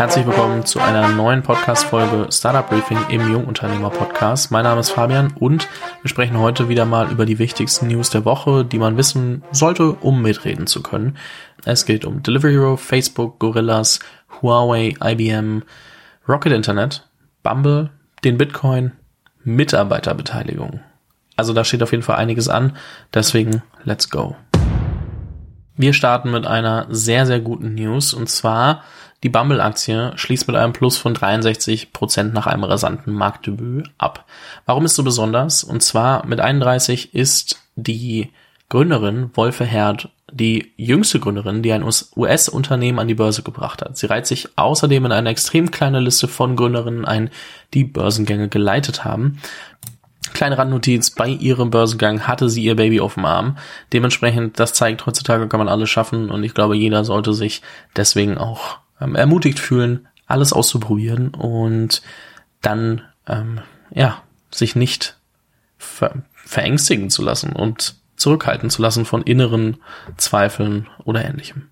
Herzlich willkommen zu einer neuen Podcast-Folge Startup Briefing im Jungunternehmer Podcast. Mein Name ist Fabian und wir sprechen heute wieder mal über die wichtigsten News der Woche, die man wissen sollte, um mitreden zu können. Es geht um Delivery Hero, Facebook, Gorillas, Huawei, IBM, Rocket Internet, Bumble, den Bitcoin, Mitarbeiterbeteiligung. Also da steht auf jeden Fall einiges an, deswegen let's go. Wir starten mit einer sehr, sehr guten News und zwar die Bumble-Aktie schließt mit einem Plus von 63 Prozent nach einem rasanten Marktdebüt ab. Warum ist so besonders? Und zwar mit 31 ist die Gründerin Wolfe Herd die jüngste Gründerin, die ein US-Unternehmen an die Börse gebracht hat. Sie reiht sich außerdem in eine extrem kleine Liste von Gründerinnen ein, die Börsengänge geleitet haben. Kleine Randnotiz, bei ihrem Börsengang hatte sie ihr Baby auf dem Arm. Dementsprechend, das zeigt, heutzutage kann man alles schaffen und ich glaube, jeder sollte sich deswegen auch ähm, ermutigt fühlen, alles auszuprobieren und dann, ähm, ja, sich nicht ver verängstigen zu lassen und zurückhalten zu lassen von inneren Zweifeln oder ähnlichem.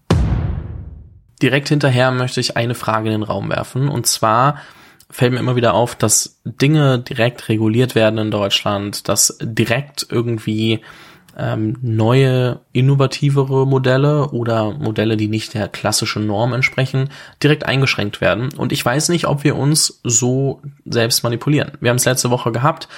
Direkt hinterher möchte ich eine Frage in den Raum werfen und zwar, fällt mir immer wieder auf, dass Dinge direkt reguliert werden in Deutschland, dass direkt irgendwie ähm, neue, innovativere Modelle oder Modelle, die nicht der klassischen Norm entsprechen, direkt eingeschränkt werden. Und ich weiß nicht, ob wir uns so selbst manipulieren. Wir haben es letzte Woche gehabt.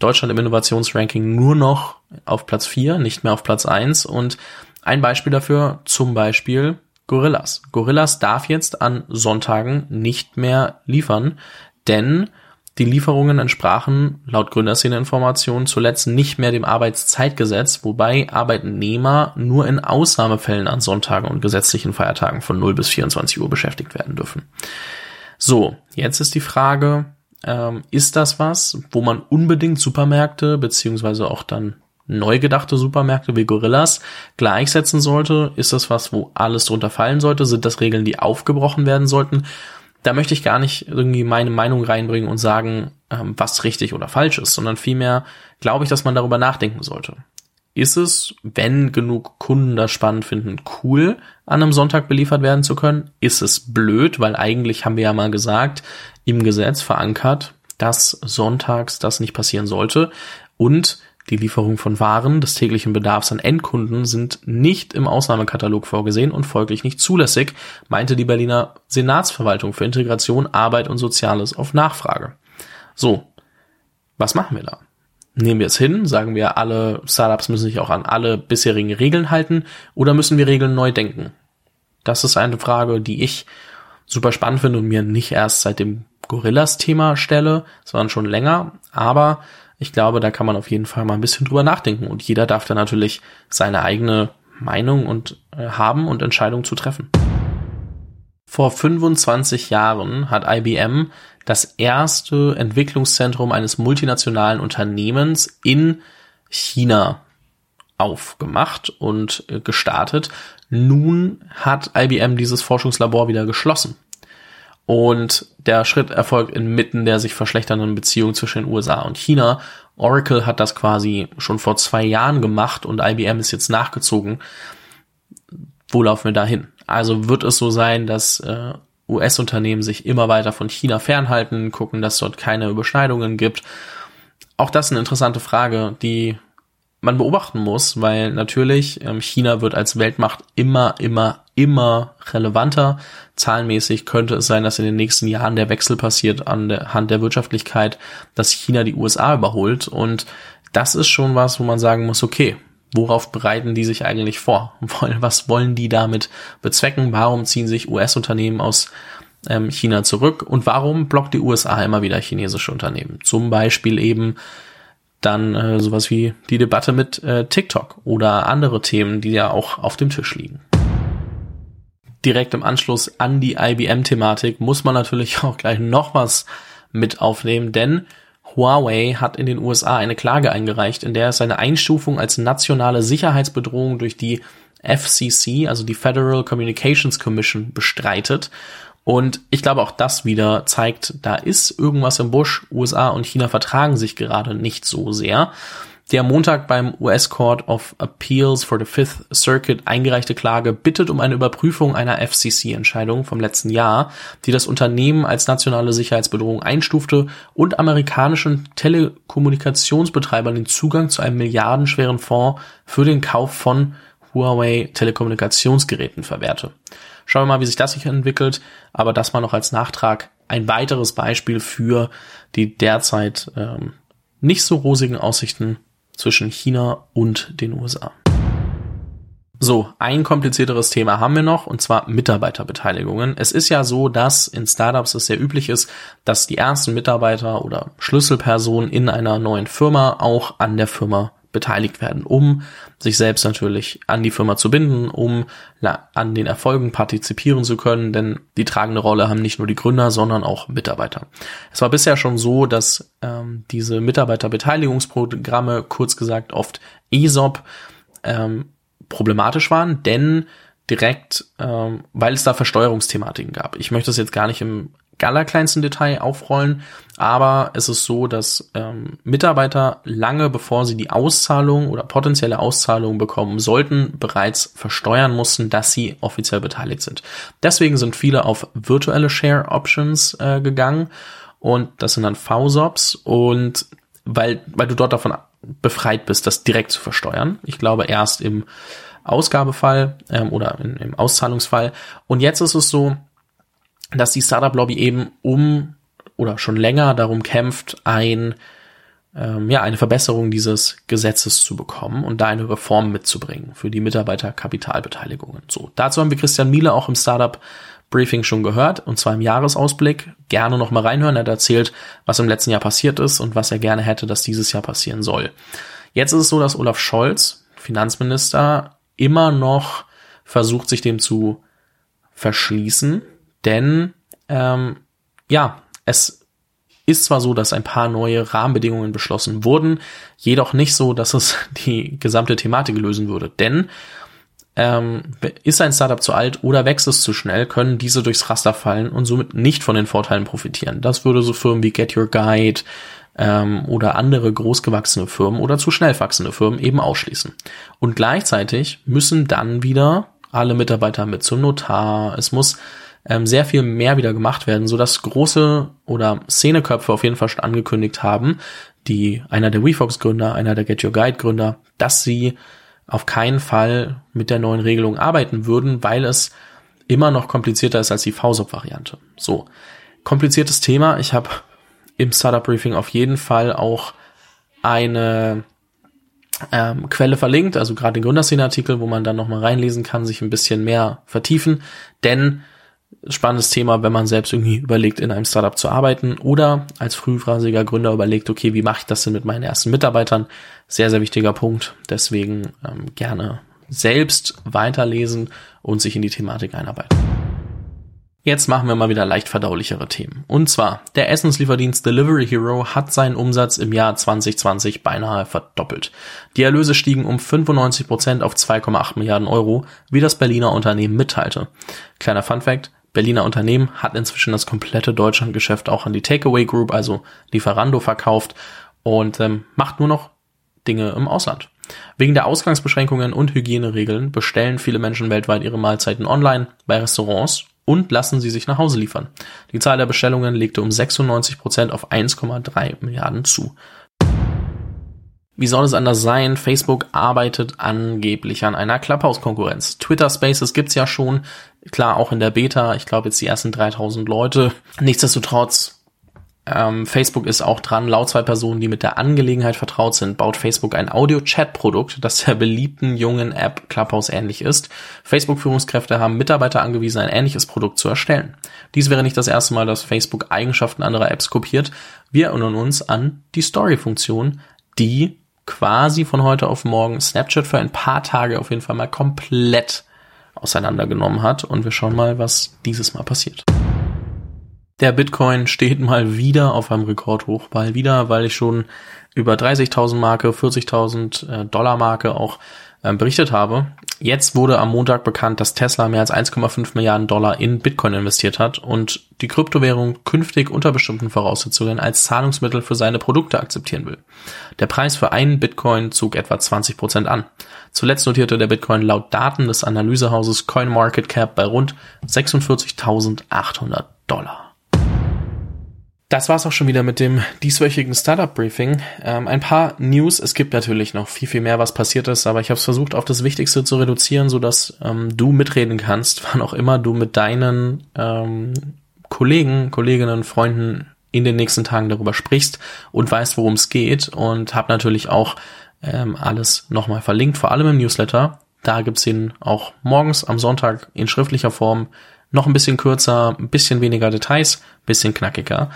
Deutschland im Innovationsranking nur noch auf Platz 4, nicht mehr auf Platz 1. Und ein Beispiel dafür, zum Beispiel Gorillas. Gorillas darf jetzt an Sonntagen nicht mehr liefern, denn die Lieferungen entsprachen laut Gründerszene-Informationen zuletzt nicht mehr dem Arbeitszeitgesetz, wobei Arbeitnehmer nur in Ausnahmefällen an Sonntagen und gesetzlichen Feiertagen von 0 bis 24 Uhr beschäftigt werden dürfen. So, jetzt ist die Frage, ähm, ist das was, wo man unbedingt Supermärkte beziehungsweise auch dann neu gedachte Supermärkte wie Gorillas gleichsetzen sollte? Ist das was, wo alles drunter fallen sollte? Sind das Regeln, die aufgebrochen werden sollten? Da möchte ich gar nicht irgendwie meine Meinung reinbringen und sagen, ähm, was richtig oder falsch ist, sondern vielmehr glaube ich, dass man darüber nachdenken sollte. Ist es, wenn genug Kunden das spannend finden, cool, an einem Sonntag beliefert werden zu können? Ist es blöd, weil eigentlich haben wir ja mal gesagt, im Gesetz verankert, dass sonntags das nicht passieren sollte. Und die Lieferung von Waren des täglichen Bedarfs an Endkunden sind nicht im Ausnahmekatalog vorgesehen und folglich nicht zulässig, meinte die Berliner Senatsverwaltung für Integration, Arbeit und Soziales auf Nachfrage. So, was machen wir da? Nehmen wir es hin, sagen wir, alle Startups müssen sich auch an alle bisherigen Regeln halten oder müssen wir Regeln neu denken? Das ist eine Frage, die ich super spannend finde und mir nicht erst seit dem Gorillas-Thema stelle, sondern schon länger. Aber ich glaube, da kann man auf jeden Fall mal ein bisschen drüber nachdenken und jeder darf da natürlich seine eigene Meinung und äh, haben und Entscheidungen zu treffen. Vor 25 Jahren hat IBM das erste Entwicklungszentrum eines multinationalen Unternehmens in China aufgemacht und äh, gestartet. Nun hat IBM dieses Forschungslabor wieder geschlossen. Und der Schritt erfolgt inmitten der sich verschlechternden Beziehung zwischen den USA und China. Oracle hat das quasi schon vor zwei Jahren gemacht und IBM ist jetzt nachgezogen. Wo laufen wir da hin? Also wird es so sein, dass äh, US-Unternehmen sich immer weiter von China fernhalten, gucken, dass dort keine Überschneidungen gibt. Auch das ist eine interessante Frage, die man beobachten muss, weil natürlich ähm, China wird als Weltmacht immer, immer, immer relevanter. Zahlenmäßig könnte es sein, dass in den nächsten Jahren der Wechsel passiert an der Hand der Wirtschaftlichkeit, dass China die USA überholt. Und das ist schon was, wo man sagen muss, okay, worauf bereiten die sich eigentlich vor? Was wollen die damit bezwecken? Warum ziehen sich US-Unternehmen aus ähm, China zurück? Und warum blockt die USA immer wieder chinesische Unternehmen? Zum Beispiel eben dann äh, sowas wie die Debatte mit äh, TikTok oder andere Themen, die ja auch auf dem Tisch liegen. Direkt im Anschluss an die IBM-Thematik muss man natürlich auch gleich noch was mit aufnehmen, denn Huawei hat in den USA eine Klage eingereicht, in der es seine Einstufung als nationale Sicherheitsbedrohung durch die FCC, also die Federal Communications Commission, bestreitet und ich glaube, auch das wieder zeigt, da ist irgendwas im Busch. USA und China vertragen sich gerade nicht so sehr. Die am Montag beim US Court of Appeals for the Fifth Circuit eingereichte Klage bittet um eine Überprüfung einer FCC-Entscheidung vom letzten Jahr, die das Unternehmen als nationale Sicherheitsbedrohung einstufte und amerikanischen Telekommunikationsbetreibern den Zugang zu einem milliardenschweren Fonds für den Kauf von Huawei Telekommunikationsgeräten verwehrte. Schauen wir mal, wie sich das sich entwickelt, aber das mal noch als Nachtrag ein weiteres Beispiel für die derzeit ähm, nicht so rosigen Aussichten zwischen China und den USA. So, ein komplizierteres Thema haben wir noch, und zwar Mitarbeiterbeteiligungen. Es ist ja so, dass in Startups es sehr üblich ist, dass die ersten Mitarbeiter oder Schlüsselpersonen in einer neuen Firma auch an der Firma beteiligt werden, um sich selbst natürlich an die Firma zu binden, um an den Erfolgen partizipieren zu können, denn die tragende Rolle haben nicht nur die Gründer, sondern auch Mitarbeiter. Es war bisher schon so, dass ähm, diese Mitarbeiterbeteiligungsprogramme, kurz gesagt oft ESOP, ähm, problematisch waren, denn direkt, ähm, weil es da Versteuerungsthematiken gab. Ich möchte es jetzt gar nicht im allerkleinsten Detail aufrollen, aber es ist so, dass ähm, Mitarbeiter lange bevor sie die Auszahlung oder potenzielle Auszahlung bekommen sollten, bereits versteuern mussten, dass sie offiziell beteiligt sind. Deswegen sind viele auf virtuelle Share Options äh, gegangen und das sind dann VSOPs und weil, weil du dort davon befreit bist, das direkt zu versteuern. Ich glaube erst im Ausgabefall ähm, oder in, im Auszahlungsfall. Und jetzt ist es so, dass die Startup-Lobby eben um oder schon länger darum kämpft, ein ähm, ja eine Verbesserung dieses Gesetzes zu bekommen und da eine Reform mitzubringen für die Mitarbeiterkapitalbeteiligungen. So, dazu haben wir Christian Miele auch im Startup Briefing schon gehört, und zwar im Jahresausblick. Gerne noch mal reinhören. Er hat erzählt, was im letzten Jahr passiert ist und was er gerne hätte, dass dieses Jahr passieren soll. Jetzt ist es so, dass Olaf Scholz, Finanzminister, immer noch versucht, sich dem zu verschließen denn ähm, ja, es ist zwar so, dass ein paar neue Rahmenbedingungen beschlossen wurden, jedoch nicht so, dass es die gesamte Thematik lösen würde. Denn ähm, ist ein Startup zu alt oder wächst es zu schnell, können diese durchs Raster fallen und somit nicht von den Vorteilen profitieren. Das würde so Firmen wie Get Your Guide ähm, oder andere großgewachsene Firmen oder zu schnell wachsende Firmen eben ausschließen. Und gleichzeitig müssen dann wieder alle Mitarbeiter mit zum Notar. Es muss ähm, sehr viel mehr wieder gemacht werden, so große oder Szeneköpfe auf jeden Fall schon angekündigt haben, die einer der WeFox Gründer, einer der Get Your Guide Gründer, dass sie auf keinen Fall mit der neuen Regelung arbeiten würden, weil es immer noch komplizierter ist als die VSOP-Variante. So, kompliziertes Thema. Ich habe im Startup Briefing auf jeden Fall auch eine ähm, Quelle verlinkt, also gerade den Gründerszene-Artikel, wo man dann nochmal reinlesen kann, sich ein bisschen mehr vertiefen, denn spannendes Thema, wenn man selbst irgendwie überlegt, in einem Startup zu arbeiten oder als frühphasiger Gründer überlegt, okay, wie mache ich das denn mit meinen ersten Mitarbeitern? Sehr, sehr wichtiger Punkt. Deswegen ähm, gerne selbst weiterlesen und sich in die Thematik einarbeiten. Jetzt machen wir mal wieder leicht verdaulichere Themen. Und zwar, der Essenslieferdienst Delivery Hero hat seinen Umsatz im Jahr 2020 beinahe verdoppelt. Die Erlöse stiegen um 95 Prozent auf 2,8 Milliarden Euro, wie das Berliner Unternehmen mitteilte. Kleiner Fun Fact, Berliner Unternehmen hat inzwischen das komplette Deutschlandgeschäft auch an die Takeaway Group, also Lieferando, verkauft und ähm, macht nur noch Dinge im Ausland. Wegen der Ausgangsbeschränkungen und Hygieneregeln bestellen viele Menschen weltweit ihre Mahlzeiten online bei Restaurants und lassen sie sich nach Hause liefern. Die Zahl der Bestellungen legte um 96 Prozent auf 1,3 Milliarden zu. Wie soll es anders sein? Facebook arbeitet angeblich an einer Clubhouse-Konkurrenz. Twitter Spaces gibt's ja schon, klar auch in der Beta. Ich glaube jetzt die ersten 3000 Leute. Nichtsdestotrotz, ähm, Facebook ist auch dran. Laut zwei Personen, die mit der Angelegenheit vertraut sind, baut Facebook ein Audio-Chat-Produkt, das der beliebten jungen App Clubhouse ähnlich ist. Facebook-Führungskräfte haben Mitarbeiter angewiesen, ein ähnliches Produkt zu erstellen. Dies wäre nicht das erste Mal, dass Facebook Eigenschaften anderer Apps kopiert. Wir erinnern uns an die Story-Funktion, die quasi von heute auf morgen Snapchat für ein paar Tage auf jeden Fall mal komplett auseinandergenommen hat. Und wir schauen mal, was dieses Mal passiert. Der Bitcoin steht mal wieder auf einem Rekordhoch, mal wieder, weil ich schon über 30.000 Marke, 40.000 äh, Dollar Marke auch äh, berichtet habe. Jetzt wurde am Montag bekannt, dass Tesla mehr als 1,5 Milliarden Dollar in Bitcoin investiert hat und die Kryptowährung künftig unter bestimmten Voraussetzungen als Zahlungsmittel für seine Produkte akzeptieren will. Der Preis für einen Bitcoin zog etwa 20 Prozent an. Zuletzt notierte der Bitcoin laut Daten des Analysehauses CoinMarketCap bei rund 46.800 Dollar. Das war's auch schon wieder mit dem dieswöchigen Startup Briefing. Ähm, ein paar News. Es gibt natürlich noch viel, viel mehr, was passiert ist, aber ich habe es versucht, auf das Wichtigste zu reduzieren, so dass ähm, du mitreden kannst, wann auch immer du mit deinen ähm, Kollegen, Kolleginnen, Freunden in den nächsten Tagen darüber sprichst und weißt, worum es geht. Und habe natürlich auch ähm, alles nochmal verlinkt, vor allem im Newsletter. Da gibt's ihn auch morgens am Sonntag in schriftlicher Form noch ein bisschen kürzer, ein bisschen weniger Details, bisschen knackiger.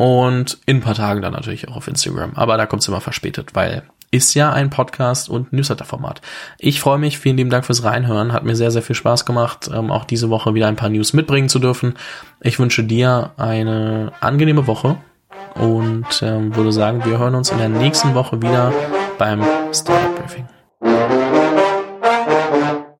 Und in ein paar Tagen dann natürlich auch auf Instagram. Aber da kommt's immer verspätet, weil ist ja ein Podcast und Newsletter-Format. Ich freue mich, vielen lieben Dank fürs Reinhören. Hat mir sehr, sehr viel Spaß gemacht, ähm, auch diese Woche wieder ein paar News mitbringen zu dürfen. Ich wünsche dir eine angenehme Woche und ähm, würde sagen, wir hören uns in der nächsten Woche wieder beim Startup Briefing.